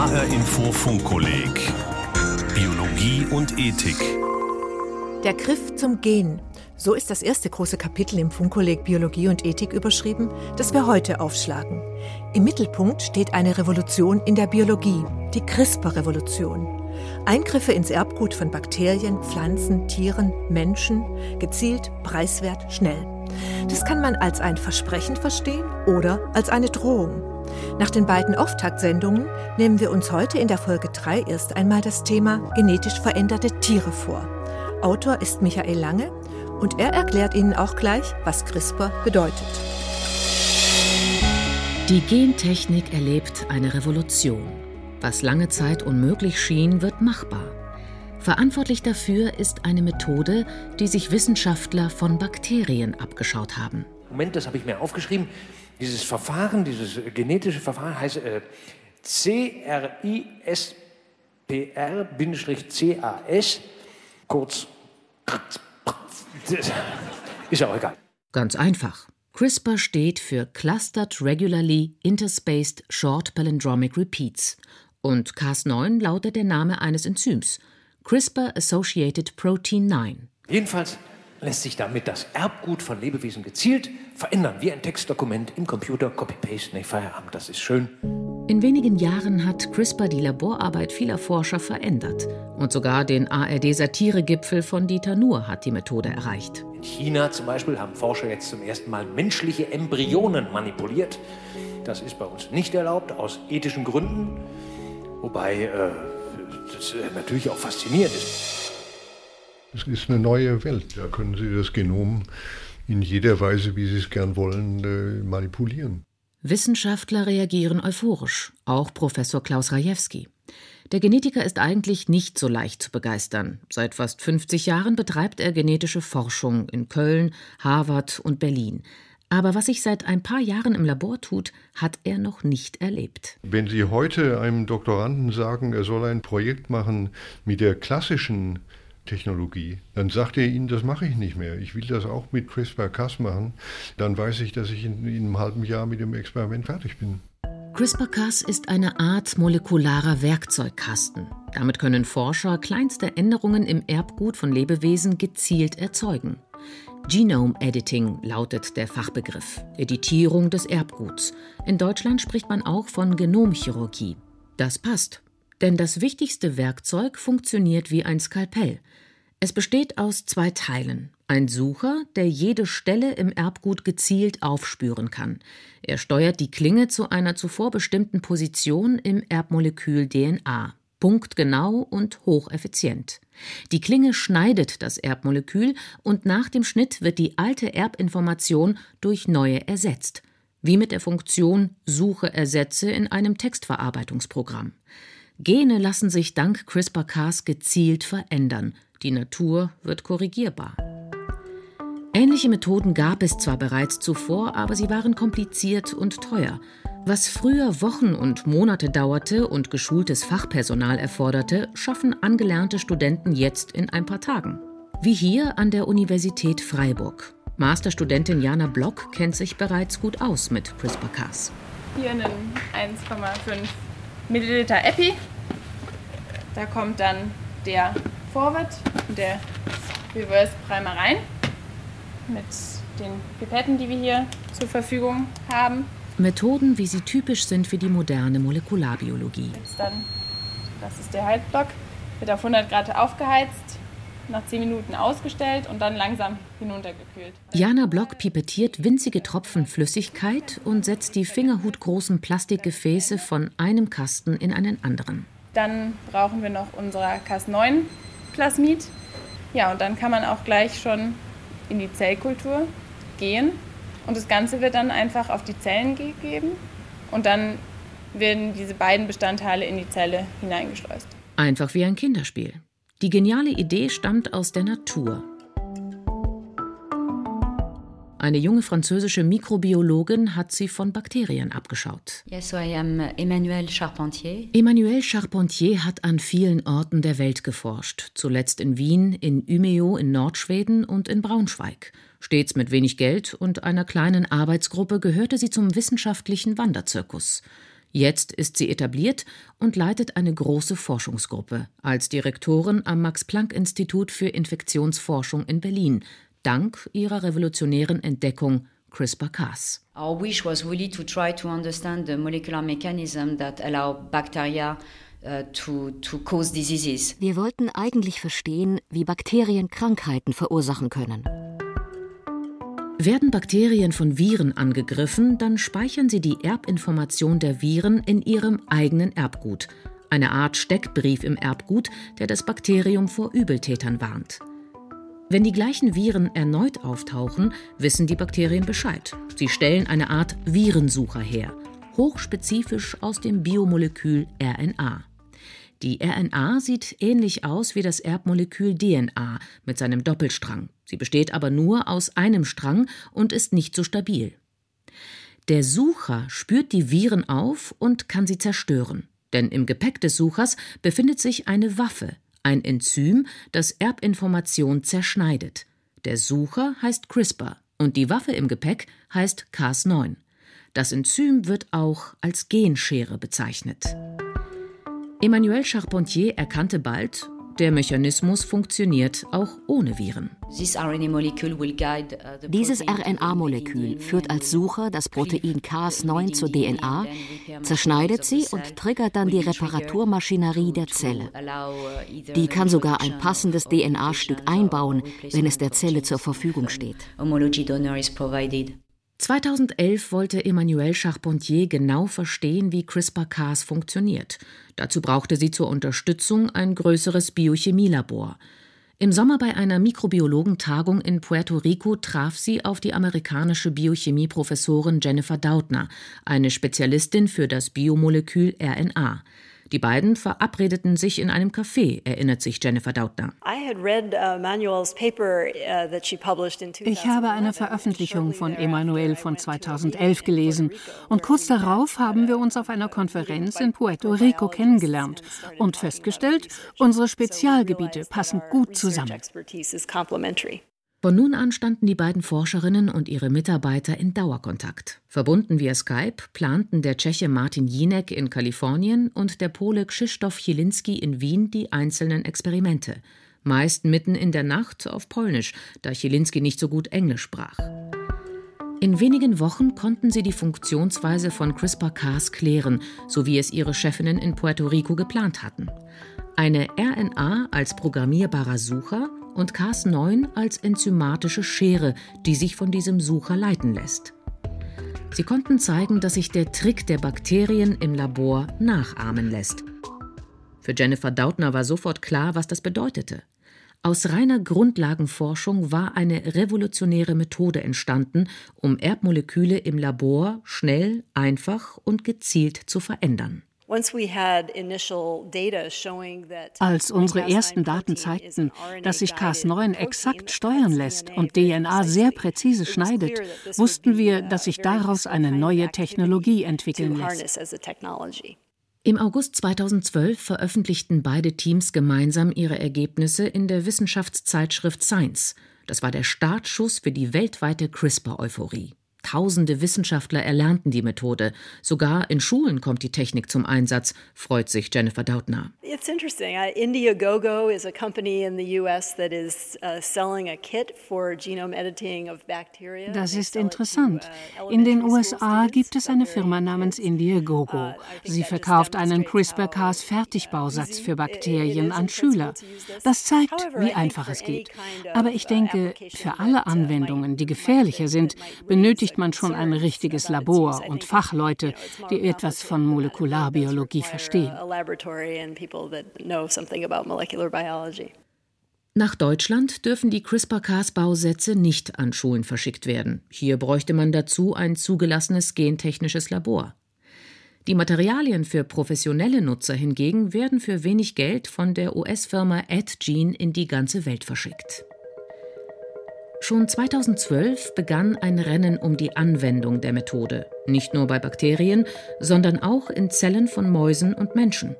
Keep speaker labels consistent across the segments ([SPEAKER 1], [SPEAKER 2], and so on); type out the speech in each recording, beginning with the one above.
[SPEAKER 1] HR Info Funkkolleg Biologie und Ethik.
[SPEAKER 2] Der Griff zum Gen. So ist das erste große Kapitel im Funkkolleg Biologie und Ethik überschrieben, das wir heute aufschlagen. Im Mittelpunkt steht eine Revolution in der Biologie, die CRISPR-Revolution. Eingriffe ins Erbgut von Bakterien, Pflanzen, Tieren, Menschen, gezielt, preiswert, schnell. Das kann man als ein Versprechen verstehen oder als eine Drohung. Nach den beiden Auftaktsendungen nehmen wir uns heute in der Folge 3 erst einmal das Thema genetisch veränderte Tiere vor. Autor ist Michael Lange und er erklärt Ihnen auch gleich, was CRISPR bedeutet.
[SPEAKER 3] Die Gentechnik erlebt eine Revolution. Was lange Zeit unmöglich schien, wird machbar. Verantwortlich dafür ist eine Methode, die sich Wissenschaftler von Bakterien abgeschaut haben.
[SPEAKER 4] Moment, das habe ich mir aufgeschrieben. Dieses Verfahren, dieses genetische Verfahren heißt äh, CRISPR-CAS, kurz. Ist ja auch egal.
[SPEAKER 3] Ganz einfach. CRISPR steht für Clustered Regularly Interspaced Short Palindromic Repeats und Cas9 lautet der Name eines Enzyms, CRISPR Associated Protein 9.
[SPEAKER 4] Jedenfalls lässt sich damit das Erbgut von Lebewesen gezielt verändern, wie ein Textdokument im Computer, Copy-Paste, nee, Feierabend, das ist schön.
[SPEAKER 3] In wenigen Jahren hat CRISPR die Laborarbeit vieler Forscher verändert. Und sogar den ARD-Satiregipfel von Dieter Nuhr hat die Methode erreicht.
[SPEAKER 4] In China zum Beispiel haben Forscher jetzt zum ersten Mal menschliche Embryonen manipuliert. Das ist bei uns nicht erlaubt, aus ethischen Gründen. Wobei äh, das äh, natürlich auch faszinierend ist.
[SPEAKER 5] Es ist eine neue Welt. Da können Sie das Genom in jeder Weise, wie Sie es gern wollen, äh, manipulieren.
[SPEAKER 3] Wissenschaftler reagieren euphorisch, auch Professor Klaus Rajewski. Der Genetiker ist eigentlich nicht so leicht zu begeistern. Seit fast 50 Jahren betreibt er genetische Forschung in Köln, Harvard und Berlin. Aber was sich seit ein paar Jahren im Labor tut, hat er noch nicht erlebt.
[SPEAKER 5] Wenn Sie heute einem Doktoranden sagen, er soll ein Projekt machen mit der klassischen Technologie. Dann sagt er ihnen, das mache ich nicht mehr. Ich will das auch mit CRISPR-Cas machen. Dann weiß ich, dass ich in, in einem halben Jahr mit dem Experiment fertig bin.
[SPEAKER 3] CRISPR-Cas ist eine Art molekularer Werkzeugkasten. Damit können Forscher kleinste Änderungen im Erbgut von Lebewesen gezielt erzeugen. Genome Editing lautet der Fachbegriff, Editierung des Erbguts. In Deutschland spricht man auch von Genomchirurgie. Das passt, denn das wichtigste Werkzeug funktioniert wie ein Skalpell. Es besteht aus zwei Teilen. Ein Sucher, der jede Stelle im Erbgut gezielt aufspüren kann. Er steuert die Klinge zu einer zuvor bestimmten Position im Erbmolekül DNA. Punktgenau und hocheffizient. Die Klinge schneidet das Erbmolekül und nach dem Schnitt wird die alte Erbinformation durch neue ersetzt. Wie mit der Funktion Suche Ersetze in einem Textverarbeitungsprogramm. Gene lassen sich dank CRISPR-Cas gezielt verändern. Die Natur wird korrigierbar. Ähnliche Methoden gab es zwar bereits zuvor, aber sie waren kompliziert und teuer. Was früher Wochen und Monate dauerte und geschultes Fachpersonal erforderte, schaffen angelernte Studenten jetzt in ein paar Tagen. Wie hier an der Universität Freiburg. Masterstudentin Jana Block kennt sich bereits gut aus mit CRISPR-Cas.
[SPEAKER 6] Hier einen 1,5 Milliliter Epi. Da kommt dann der Forward und der Reverse Primer rein mit den Pipetten, die wir hier zur Verfügung haben.
[SPEAKER 3] Methoden, wie sie typisch sind für die moderne Molekularbiologie.
[SPEAKER 6] Jetzt dann, das ist der Heizblock, wird auf 100 Grad aufgeheizt, nach 10 Minuten ausgestellt und dann langsam hinuntergekühlt.
[SPEAKER 3] Jana Block pipettiert winzige Tropfen Flüssigkeit und setzt die fingerhutgroßen Plastikgefäße von einem Kasten in einen anderen.
[SPEAKER 6] Dann brauchen wir noch unser Cas9 Plasmid. Ja, und dann kann man auch gleich schon in die Zellkultur gehen. Und das Ganze wird dann einfach auf die Zellen gegeben und dann werden diese beiden Bestandteile in die Zelle hineingeschleust.
[SPEAKER 3] Einfach wie ein Kinderspiel. Die geniale Idee stammt aus der Natur. Eine junge französische Mikrobiologin hat sie von Bakterien abgeschaut.
[SPEAKER 7] Yes, I am Emmanuel Charpentier.
[SPEAKER 3] Emmanuel Charpentier hat an vielen Orten der Welt geforscht, zuletzt in Wien, in Umeå in Nordschweden und in Braunschweig. Stets mit wenig Geld und einer kleinen Arbeitsgruppe gehörte sie zum wissenschaftlichen Wanderzirkus. Jetzt ist sie etabliert und leitet eine große Forschungsgruppe als Direktorin am Max-Planck-Institut für Infektionsforschung in Berlin, dank ihrer revolutionären Entdeckung CRISPR-Cas.
[SPEAKER 7] Our wish was really to try to understand the molecular mechanism that allow bacteria uh, to, to cause diseases.
[SPEAKER 8] Wir wollten eigentlich verstehen, wie Bakterien Krankheiten verursachen können.
[SPEAKER 3] Werden Bakterien von Viren angegriffen, dann speichern sie die Erbinformation der Viren in ihrem eigenen Erbgut. Eine Art Steckbrief im Erbgut, der das Bakterium vor Übeltätern warnt. Wenn die gleichen Viren erneut auftauchen, wissen die Bakterien Bescheid. Sie stellen eine Art Virensucher her, hochspezifisch aus dem Biomolekül RNA. Die RNA sieht ähnlich aus wie das Erbmolekül DNA mit seinem Doppelstrang. Sie besteht aber nur aus einem Strang und ist nicht so stabil. Der Sucher spürt die Viren auf und kann sie zerstören. Denn im Gepäck des Suchers befindet sich eine Waffe, ein Enzym, das Erbinformation zerschneidet. Der Sucher heißt CRISPR und die Waffe im Gepäck heißt Cas9. Das Enzym wird auch als Genschere bezeichnet. Emmanuel Charpentier erkannte bald, der Mechanismus funktioniert auch ohne Viren.
[SPEAKER 8] Uh, Dieses RNA-Molekül führt als Sucher das Protein Cas9 zur DNA, zerschneidet sie und triggert dann die Reparaturmaschinerie der Zelle. Uh, die kann sogar ein passendes DNA-Stück einbauen, wenn es der Zelle zur Verfügung steht.
[SPEAKER 3] 2011 wollte Emmanuel Charpentier genau verstehen, wie CRISPR-Cas funktioniert. Dazu brauchte sie zur Unterstützung ein größeres Biochemielabor. Im Sommer bei einer Mikrobiologentagung in Puerto Rico traf sie auf die amerikanische Biochemieprofessorin Jennifer Doudna, eine Spezialistin für das Biomolekül RNA. Die beiden verabredeten sich in einem Café, erinnert sich Jennifer Dautner.
[SPEAKER 9] Uh, ich habe eine Veröffentlichung von Emanuel von 2011 gelesen und kurz darauf haben wir uns auf einer Konferenz in Puerto Rico kennengelernt und festgestellt, unsere Spezialgebiete passen gut zusammen.
[SPEAKER 3] Von nun an standen die beiden Forscherinnen und ihre Mitarbeiter in Dauerkontakt. Verbunden via Skype planten der Tscheche Martin Jinek in Kalifornien und der Pole Krzysztof Chielinski in Wien die einzelnen Experimente. Meist mitten in der Nacht auf Polnisch, da Chielinski nicht so gut Englisch sprach. In wenigen Wochen konnten sie die Funktionsweise von CRISPR-Cas klären, so wie es ihre Chefinnen in Puerto Rico geplant hatten. Eine RNA als programmierbarer Sucher und Cas9 als enzymatische Schere, die sich von diesem Sucher leiten lässt. Sie konnten zeigen, dass sich der Trick der Bakterien im Labor nachahmen lässt. Für Jennifer Dautner war sofort klar, was das bedeutete. Aus reiner Grundlagenforschung war eine revolutionäre Methode entstanden, um Erbmoleküle im Labor schnell, einfach und gezielt zu verändern.
[SPEAKER 9] Als unsere ersten Daten zeigten, dass sich Cas9 exakt steuern lässt und DNA sehr präzise schneidet, wussten wir, dass sich daraus eine neue Technologie entwickeln lässt.
[SPEAKER 3] Im August 2012 veröffentlichten beide Teams gemeinsam ihre Ergebnisse in der Wissenschaftszeitschrift Science. Das war der Startschuss für die weltweite CRISPR-Euphorie. Tausende Wissenschaftler erlernten die Methode. Sogar in Schulen kommt die Technik zum Einsatz, freut sich Jennifer Dautner.
[SPEAKER 10] It's interesting. Uh, Indiegogo is a company in the US that is uh, selling a kit for genome editing of bacteria.
[SPEAKER 9] Das ist interessant. Uh, in den USA gibt es eine Firma namens Indiegogo. Sie verkauft einen CRISPR-Cas Fertigbausatz für Bakterien an Schüler. Das zeigt, wie einfach es geht. Aber ich denke, für alle Anwendungen, die gefährlicher sind, benötigt benötigt man schon ein richtiges Labor und Fachleute, die etwas von Molekularbiologie verstehen.
[SPEAKER 3] Nach Deutschland dürfen die CRISPR-Cas-Bausätze nicht an Schulen verschickt werden. Hier bräuchte man dazu ein zugelassenes gentechnisches Labor. Die Materialien für professionelle Nutzer hingegen werden für wenig Geld von der US-Firma AdGene in die ganze Welt verschickt. Schon 2012 begann ein Rennen um die Anwendung der Methode, nicht nur bei Bakterien, sondern auch in Zellen von Mäusen und Menschen.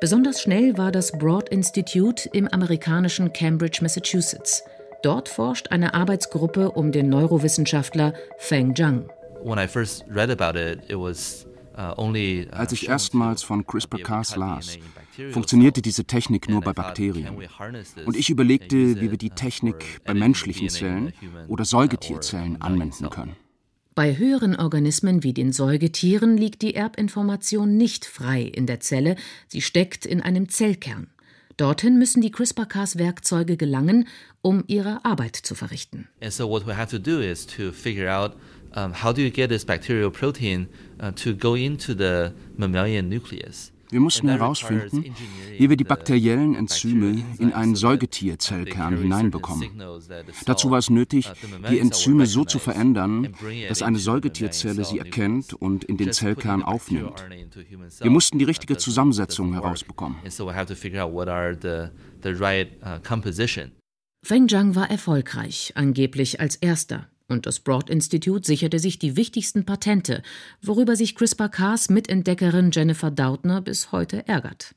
[SPEAKER 3] Besonders schnell war das Broad Institute im amerikanischen Cambridge, Massachusetts. Dort forscht eine Arbeitsgruppe um den Neurowissenschaftler Feng Zhang. When I first read about it, it was
[SPEAKER 11] Als ich erstmals von CRISPR-Cas las, funktionierte diese Technik nur bei Bakterien. Und ich überlegte, wie wir die Technik bei menschlichen Zellen oder Säugetierzellen anwenden können.
[SPEAKER 3] Bei höheren Organismen wie den Säugetieren liegt die Erbinformation nicht frei in der Zelle, sie steckt in einem Zellkern. Dorthin müssen die CRISPR-Cas-Werkzeuge gelangen, um ihre Arbeit zu verrichten.
[SPEAKER 12] And so what we have to do is to figure out um, how do you get this bacterial protein uh, to go into the mammalian nucleus.
[SPEAKER 11] Wir mussten herausfinden, wie wir die bakteriellen Enzyme in einen Säugetierzellkern hineinbekommen. Dazu war es nötig, die Enzyme so zu verändern, dass eine Säugetierzelle sie erkennt und in den Zellkern aufnimmt. Wir mussten die richtige Zusammensetzung herausbekommen.
[SPEAKER 3] Feng Zhang war erfolgreich, angeblich als erster und das Broad Institute sicherte sich die wichtigsten Patente, worüber sich CRISPR-Cas Mitentdeckerin Jennifer Doudna bis heute ärgert.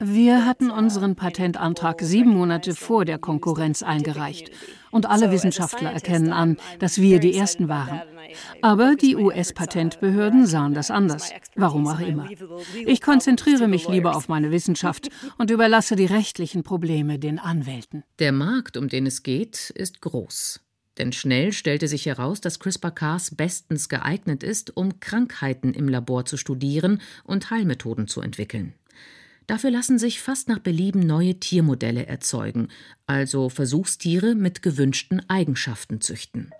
[SPEAKER 9] Wir hatten unseren Patentantrag sieben Monate vor der Konkurrenz eingereicht. Und alle Wissenschaftler erkennen an, dass wir die Ersten waren. Aber die US-Patentbehörden sahen das anders. Warum auch immer. Ich konzentriere mich lieber auf meine Wissenschaft und überlasse die rechtlichen Probleme den Anwälten.
[SPEAKER 3] Der Markt, um den es geht, ist groß. Denn schnell stellte sich heraus, dass CRISPR-Cas bestens geeignet ist, um Krankheiten im Labor zu studieren und Heilmethoden zu entwickeln. Dafür lassen sich fast nach Belieben neue Tiermodelle erzeugen, also Versuchstiere mit gewünschten Eigenschaften züchten.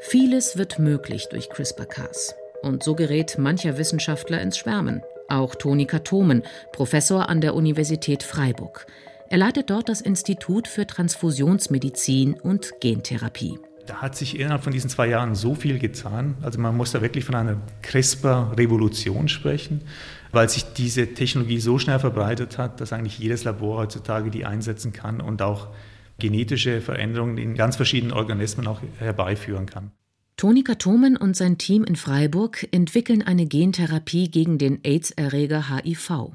[SPEAKER 3] Vieles wird möglich durch CRISPR-Cas. Und so gerät mancher Wissenschaftler ins Schwärmen. Auch Toni Katomen, Professor an der Universität Freiburg. Er leitet dort das Institut für Transfusionsmedizin und Gentherapie.
[SPEAKER 13] Da hat sich innerhalb von diesen zwei Jahren so viel getan. Also man muss da wirklich von einer CRISPR-Revolution sprechen, weil sich diese Technologie so schnell verbreitet hat, dass eigentlich jedes Labor heutzutage die einsetzen kann und auch genetische Veränderungen in ganz verschiedenen Organismen auch herbeiführen kann.
[SPEAKER 3] Toni Katomen und sein Team in Freiburg entwickeln eine Gentherapie gegen den AIDS-Erreger HIV.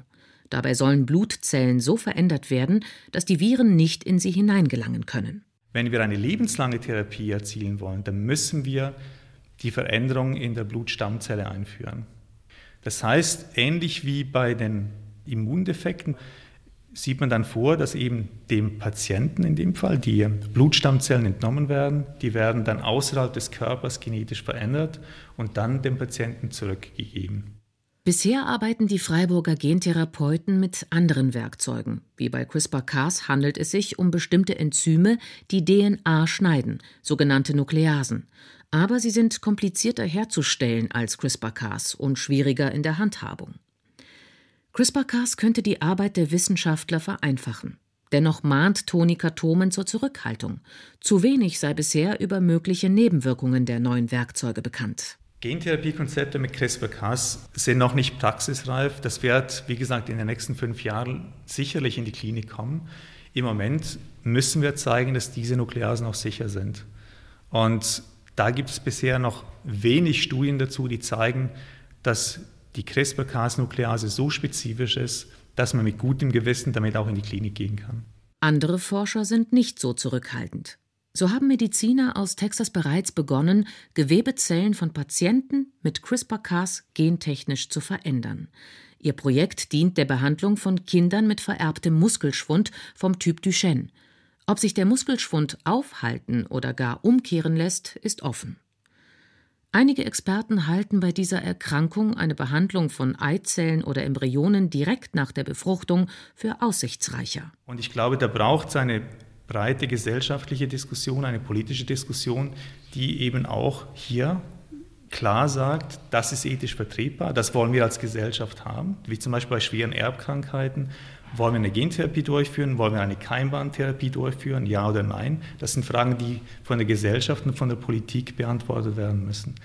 [SPEAKER 3] Dabei sollen Blutzellen so verändert werden, dass die Viren nicht in sie hineingelangen können.
[SPEAKER 13] Wenn wir eine lebenslange Therapie erzielen wollen, dann müssen wir die Veränderung in der Blutstammzelle einführen. Das heißt, ähnlich wie bei den Immundefekten sieht man dann vor, dass eben dem Patienten in dem Fall die Blutstammzellen entnommen werden, die werden dann außerhalb des Körpers genetisch verändert und dann dem Patienten zurückgegeben.
[SPEAKER 3] Bisher arbeiten die Freiburger Gentherapeuten mit anderen Werkzeugen. Wie bei CRISPR-Cas handelt es sich um bestimmte Enzyme, die DNA schneiden, sogenannte Nukleasen. Aber sie sind komplizierter herzustellen als CRISPR-Cas und schwieriger in der Handhabung. CRISPR-Cas könnte die Arbeit der Wissenschaftler vereinfachen. Dennoch mahnt Toni Katomen zur Zurückhaltung. Zu wenig sei bisher über mögliche Nebenwirkungen der neuen Werkzeuge bekannt.
[SPEAKER 13] Gentherapiekonzepte mit CRISPR-Cas sind noch nicht praxisreif. Das wird, wie gesagt, in den nächsten fünf Jahren sicherlich in die Klinik kommen. Im Moment müssen wir zeigen, dass diese Nukleasen auch sicher sind. Und da gibt es bisher noch wenig Studien dazu, die zeigen, dass die CRISPR-Cas-Nuklease so spezifisch ist, dass man mit gutem Gewissen damit auch in die Klinik gehen kann.
[SPEAKER 3] Andere Forscher sind nicht so zurückhaltend. So haben Mediziner aus Texas bereits begonnen, Gewebezellen von Patienten mit CRISPR-Cas gentechnisch zu verändern. Ihr Projekt dient der Behandlung von Kindern mit vererbtem Muskelschwund vom Typ Duchenne. Ob sich der Muskelschwund aufhalten oder gar umkehren lässt, ist offen. Einige Experten halten bei dieser Erkrankung eine Behandlung von Eizellen oder Embryonen direkt nach der Befruchtung für aussichtsreicher.
[SPEAKER 13] Und ich glaube, da braucht es eine breite gesellschaftliche Diskussion, eine politische Diskussion, die eben auch hier klar sagt, das ist ethisch vertretbar, das wollen wir als Gesellschaft haben, wie zum Beispiel bei schweren Erbkrankheiten. Wollen wir eine Gentherapie durchführen? Wollen wir eine Keimbahntherapie durchführen? Ja oder nein? Das sind Fragen, die von der Gesellschaft und von der Politik beantwortet werden müssen.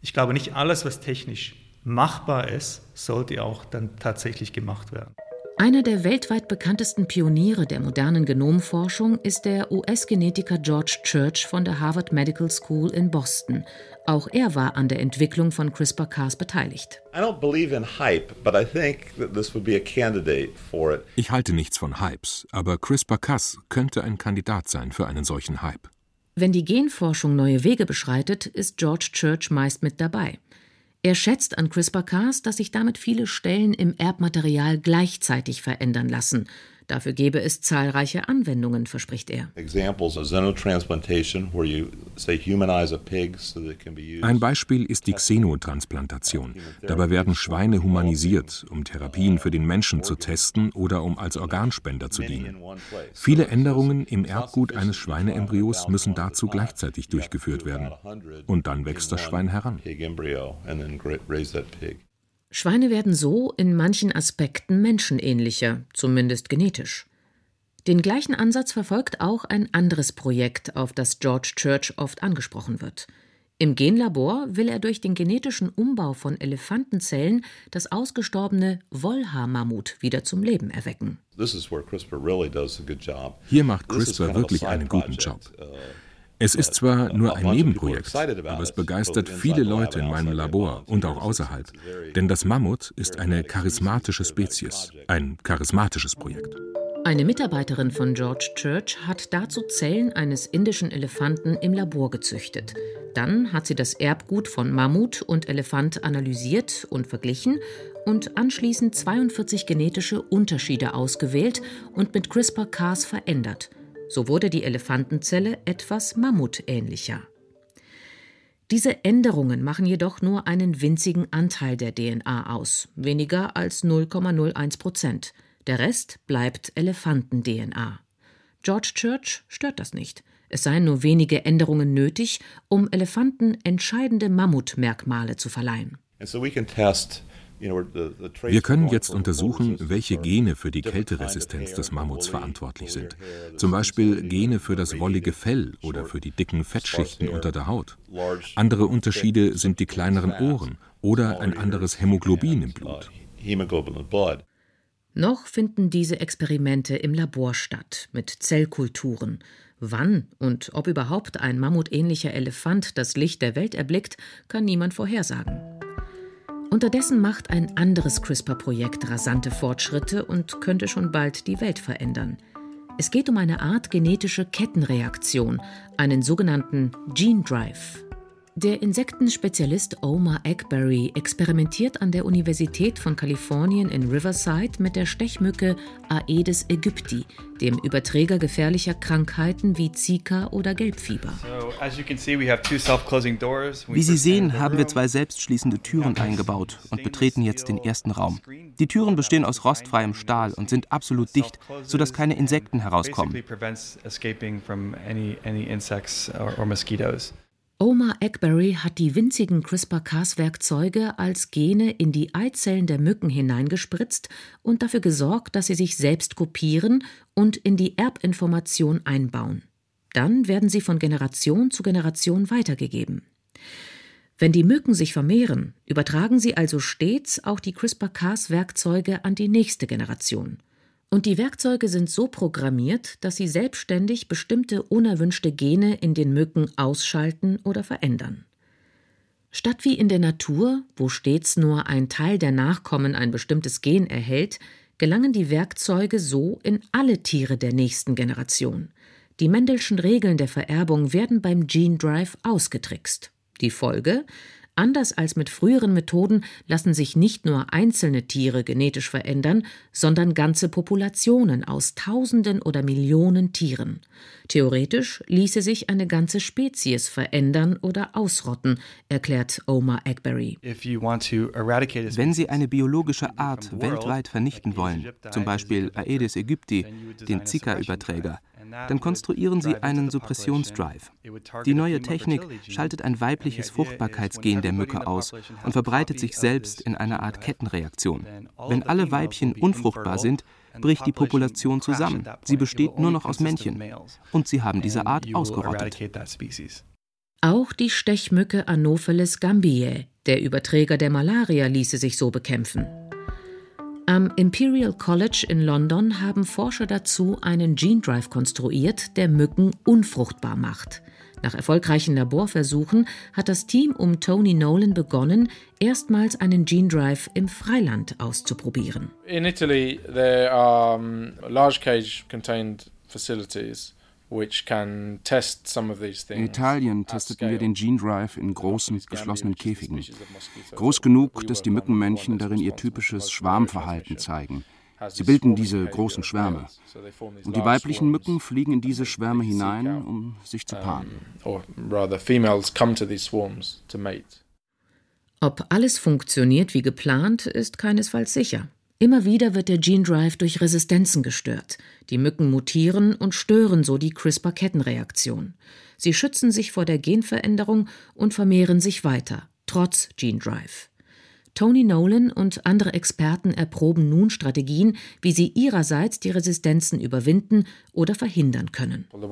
[SPEAKER 13] Ich glaube, nicht alles, was technisch machbar ist, sollte auch dann tatsächlich gemacht werden.
[SPEAKER 3] Einer der weltweit bekanntesten Pioniere der modernen Genomforschung ist der US-Genetiker George Church von der Harvard Medical School in Boston. Auch er war an der Entwicklung von CRISPR-Cas beteiligt.
[SPEAKER 14] Ich halte nichts von Hypes, aber CRISPR-Cas könnte ein Kandidat sein für einen solchen Hype.
[SPEAKER 3] Wenn die Genforschung neue Wege beschreitet, ist George Church meist mit dabei. Er schätzt an CRISPR-Cas, dass sich damit viele Stellen im Erbmaterial gleichzeitig verändern lassen Dafür gebe es zahlreiche Anwendungen, verspricht er.
[SPEAKER 14] Ein Beispiel ist die Xenotransplantation. Dabei werden Schweine humanisiert, um Therapien für den Menschen zu testen oder um als Organspender zu dienen. Viele Änderungen im Erbgut eines Schweineembryos müssen dazu gleichzeitig durchgeführt werden. Und dann wächst das Schwein heran.
[SPEAKER 3] Schweine werden so in manchen Aspekten menschenähnlicher, zumindest genetisch. Den gleichen Ansatz verfolgt auch ein anderes Projekt, auf das George Church oft angesprochen wird. Im Genlabor will er durch den genetischen Umbau von Elefantenzellen das ausgestorbene Wollhaarmammut wieder zum Leben erwecken.
[SPEAKER 14] Hier macht CRISPR wirklich einen guten Job. Es ist zwar nur ein Nebenprojekt, aber es begeistert viele Leute in meinem Labor und auch außerhalb. Denn das Mammut ist eine charismatische Spezies, ein charismatisches Projekt.
[SPEAKER 3] Eine Mitarbeiterin von George Church hat dazu Zellen eines indischen Elefanten im Labor gezüchtet. Dann hat sie das Erbgut von Mammut und Elefant analysiert und verglichen und anschließend 42 genetische Unterschiede ausgewählt und mit CRISPR-Cas verändert. So wurde die Elefantenzelle etwas mammutähnlicher. Diese Änderungen machen jedoch nur einen winzigen Anteil der DNA aus, weniger als 0,01 Prozent. Der Rest bleibt Elefanten-DNA. George Church stört das nicht. Es seien nur wenige Änderungen nötig, um Elefanten entscheidende Mammutmerkmale zu verleihen.
[SPEAKER 14] And so we can test wir können jetzt untersuchen, welche Gene für die Kälteresistenz des Mammuts verantwortlich sind. Zum Beispiel Gene für das wollige Fell oder für die dicken Fettschichten unter der Haut. Andere Unterschiede sind die kleineren Ohren oder ein anderes Hämoglobin im Blut.
[SPEAKER 3] Noch finden diese Experimente im Labor statt, mit Zellkulturen. Wann und ob überhaupt ein mammutähnlicher Elefant das Licht der Welt erblickt, kann niemand vorhersagen. Unterdessen macht ein anderes CRISPR-Projekt rasante Fortschritte und könnte schon bald die Welt verändern. Es geht um eine Art genetische Kettenreaktion, einen sogenannten Gene Drive. Der Insektenspezialist Omar Eggberry experimentiert an der Universität von Kalifornien in Riverside mit der Stechmücke Aedes aegypti, dem Überträger gefährlicher Krankheiten wie Zika oder Gelbfieber.
[SPEAKER 15] Wie Sie sehen, haben wir zwei selbstschließende Türen eingebaut und betreten jetzt den ersten Raum. Die Türen bestehen aus rostfreiem Stahl und sind absolut dicht, sodass keine Insekten herauskommen.
[SPEAKER 3] Omar Eggberry hat die winzigen CRISPR-Cas-Werkzeuge als Gene in die Eizellen der Mücken hineingespritzt und dafür gesorgt, dass sie sich selbst kopieren und in die Erbinformation einbauen. Dann werden sie von Generation zu Generation weitergegeben. Wenn die Mücken sich vermehren, übertragen sie also stets auch die CRISPR-Cas-Werkzeuge an die nächste Generation. Und die Werkzeuge sind so programmiert, dass sie selbstständig bestimmte unerwünschte Gene in den Mücken ausschalten oder verändern. Statt wie in der Natur, wo stets nur ein Teil der Nachkommen ein bestimmtes Gen erhält, gelangen die Werkzeuge so in alle Tiere der nächsten Generation. Die Mendelschen Regeln der Vererbung werden beim Gene Drive ausgetrickst. Die Folge Anders als mit früheren Methoden lassen sich nicht nur einzelne Tiere genetisch verändern, sondern ganze Populationen aus Tausenden oder Millionen Tieren. Theoretisch ließe sich eine ganze Spezies verändern oder ausrotten, erklärt Omar Eggberry.
[SPEAKER 15] Wenn Sie eine biologische Art weltweit vernichten wollen, zum Beispiel Aedes aegypti, den Zika-Überträger, dann konstruieren Sie einen Suppressionsdrive. Die neue Technik schaltet ein weibliches Fruchtbarkeitsgen der Mücke aus und verbreitet sich selbst in einer Art Kettenreaktion. Wenn alle Weibchen unfruchtbar sind, bricht die Population zusammen. Sie besteht nur noch aus Männchen. Und sie haben diese Art ausgerottet.
[SPEAKER 3] Auch die Stechmücke Anopheles gambiae, der Überträger der Malaria, ließe sich so bekämpfen. Am Imperial College in London haben Forscher dazu einen Gene Drive konstruiert, der Mücken unfruchtbar macht. Nach erfolgreichen Laborversuchen hat das Team um Tony Nolan begonnen, erstmals einen Gene Drive im Freiland auszuprobieren.
[SPEAKER 16] In Italy there are large cage contained facilities
[SPEAKER 11] In Italien testeten wir den Gene Drive in großen, geschlossenen Käfigen. Groß genug, dass die Mückenmännchen darin ihr typisches Schwarmverhalten zeigen. Sie bilden diese großen Schwärme. Und die weiblichen Mücken fliegen in diese Schwärme hinein, um sich zu paaren.
[SPEAKER 3] Ob alles funktioniert wie geplant, ist keinesfalls sicher. Immer wieder wird der Gene Drive durch Resistenzen gestört. Die Mücken mutieren und stören so die CRISPR-Kettenreaktion. Sie schützen sich vor der Genveränderung und vermehren sich weiter, trotz Gene Drive. Tony Nolan und andere Experten erproben nun Strategien, wie sie ihrerseits die Resistenzen überwinden oder verhindern können.
[SPEAKER 11] Der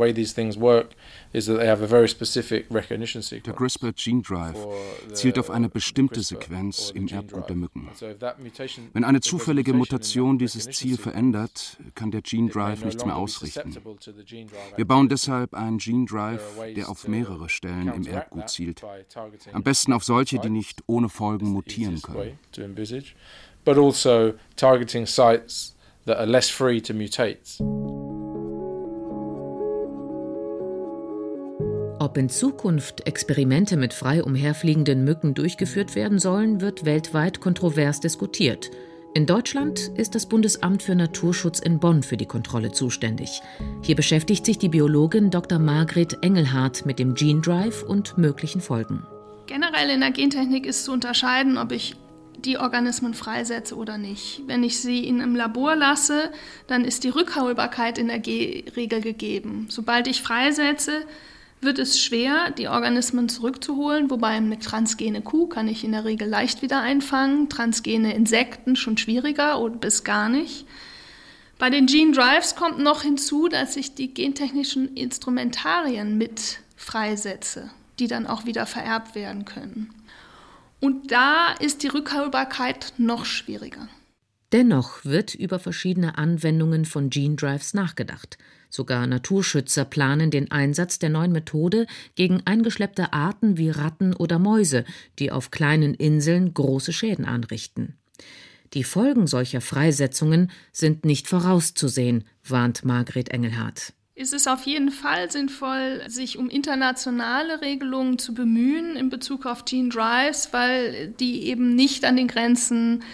[SPEAKER 11] CRISPR Gene Drive zielt auf eine bestimmte Sequenz im Erbgut der Mücken. Wenn eine zufällige Mutation dieses Ziel verändert, kann der Gene Drive nichts mehr ausrichten. Wir bauen deshalb einen Gene Drive, der auf mehrere Stellen im Erbgut zielt. Am besten auf solche, die nicht ohne Folgen mutieren können way to envisage, but also targeting sites that are less free to mutate.
[SPEAKER 3] Ob in Zukunft Experimente mit frei umherfliegenden Mücken durchgeführt werden sollen, wird weltweit kontrovers diskutiert. In Deutschland ist das Bundesamt für Naturschutz in Bonn für die Kontrolle zuständig. Hier beschäftigt sich die Biologin Dr. Margret Engelhardt mit dem Gene Drive und möglichen Folgen.
[SPEAKER 16] Generell in der Gentechnik ist zu unterscheiden, ob ich die Organismen freisetze oder nicht. Wenn ich sie in einem Labor lasse, dann ist die Rückholbarkeit in der G Regel gegeben. Sobald ich freisetze, wird es schwer, die Organismen zurückzuholen, wobei eine transgene Kuh kann ich in der Regel leicht wieder einfangen, transgene Insekten schon schwieriger oder bis gar nicht. Bei den Gene Drives kommt noch hinzu, dass ich die gentechnischen Instrumentarien mit freisetze, die dann auch wieder vererbt werden können. Und da ist die Rückholbarkeit noch schwieriger.
[SPEAKER 3] Dennoch wird über verschiedene Anwendungen von Gene Drives nachgedacht. Sogar Naturschützer planen den Einsatz der neuen Methode gegen eingeschleppte Arten wie Ratten oder Mäuse, die auf kleinen Inseln große Schäden anrichten. Die Folgen solcher Freisetzungen sind nicht vorauszusehen, warnt Margret Engelhardt
[SPEAKER 16] ist es auf jeden Fall sinnvoll, sich um internationale Regelungen zu bemühen in Bezug auf Gene Drives, weil die eben nicht an den Grenzen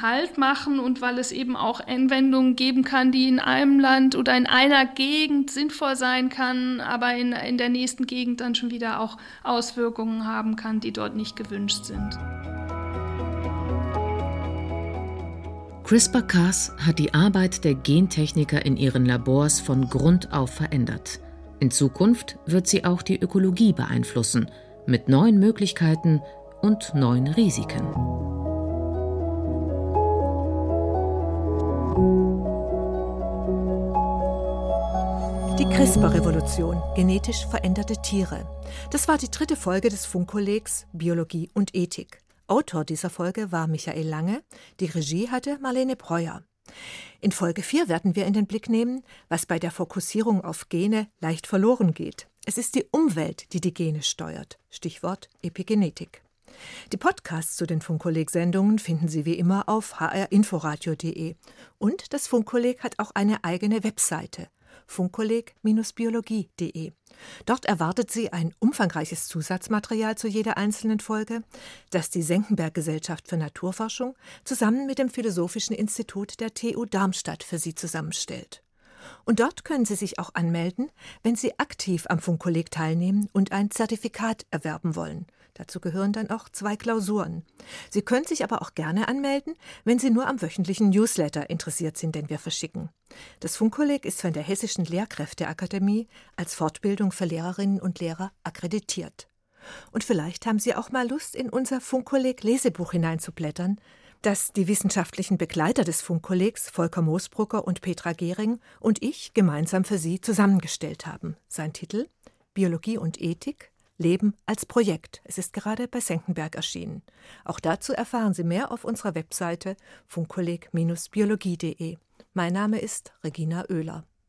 [SPEAKER 16] Halt machen und weil es eben auch Anwendungen geben kann, die in einem Land oder in einer Gegend sinnvoll sein kann, aber in, in der nächsten Gegend dann schon wieder auch Auswirkungen haben kann, die dort nicht gewünscht sind.
[SPEAKER 3] CRISPR-Cas hat die Arbeit der Gentechniker in ihren Labors von Grund auf verändert. In Zukunft wird sie auch die Ökologie beeinflussen, mit neuen Möglichkeiten und neuen Risiken. Die CRISPR-Revolution, genetisch veränderte Tiere. Das war die dritte Folge des Funkkollegs Biologie und Ethik. Autor dieser Folge war Michael Lange, die Regie hatte Marlene Breuer. In Folge 4 werden wir in den Blick nehmen, was bei der Fokussierung auf Gene leicht verloren geht. Es ist die Umwelt, die die Gene steuert. Stichwort Epigenetik. Die Podcasts zu den Funkkolleg-Sendungen finden Sie wie immer auf hrinforadio.de. Und das Funkkolleg hat auch eine eigene Webseite funkkolleg-biologie.de. Dort erwartet Sie ein umfangreiches Zusatzmaterial zu jeder einzelnen Folge, das die Senckenberg Gesellschaft für Naturforschung zusammen mit dem Philosophischen Institut der TU Darmstadt für Sie zusammenstellt. Und dort können Sie sich auch anmelden, wenn Sie aktiv am Funkkolleg teilnehmen und ein Zertifikat erwerben wollen. Dazu gehören dann auch zwei Klausuren. Sie können sich aber auch gerne anmelden, wenn Sie nur am wöchentlichen Newsletter interessiert sind, den wir verschicken. Das Funkkolleg ist von der Hessischen Lehrkräfteakademie als Fortbildung für Lehrerinnen und Lehrer akkreditiert. Und vielleicht haben Sie auch mal Lust, in unser Funkkolleg Lesebuch hineinzublättern, das die wissenschaftlichen Begleiter des Funkkollegs Volker Moosbrucker und Petra Gehring und ich gemeinsam für Sie zusammengestellt haben. Sein Titel Biologie und Ethik Leben als Projekt. Es ist gerade bei Senckenberg erschienen. Auch dazu erfahren Sie mehr auf unserer Webseite funkkolleg-biologie.de. Mein Name ist Regina Oehler.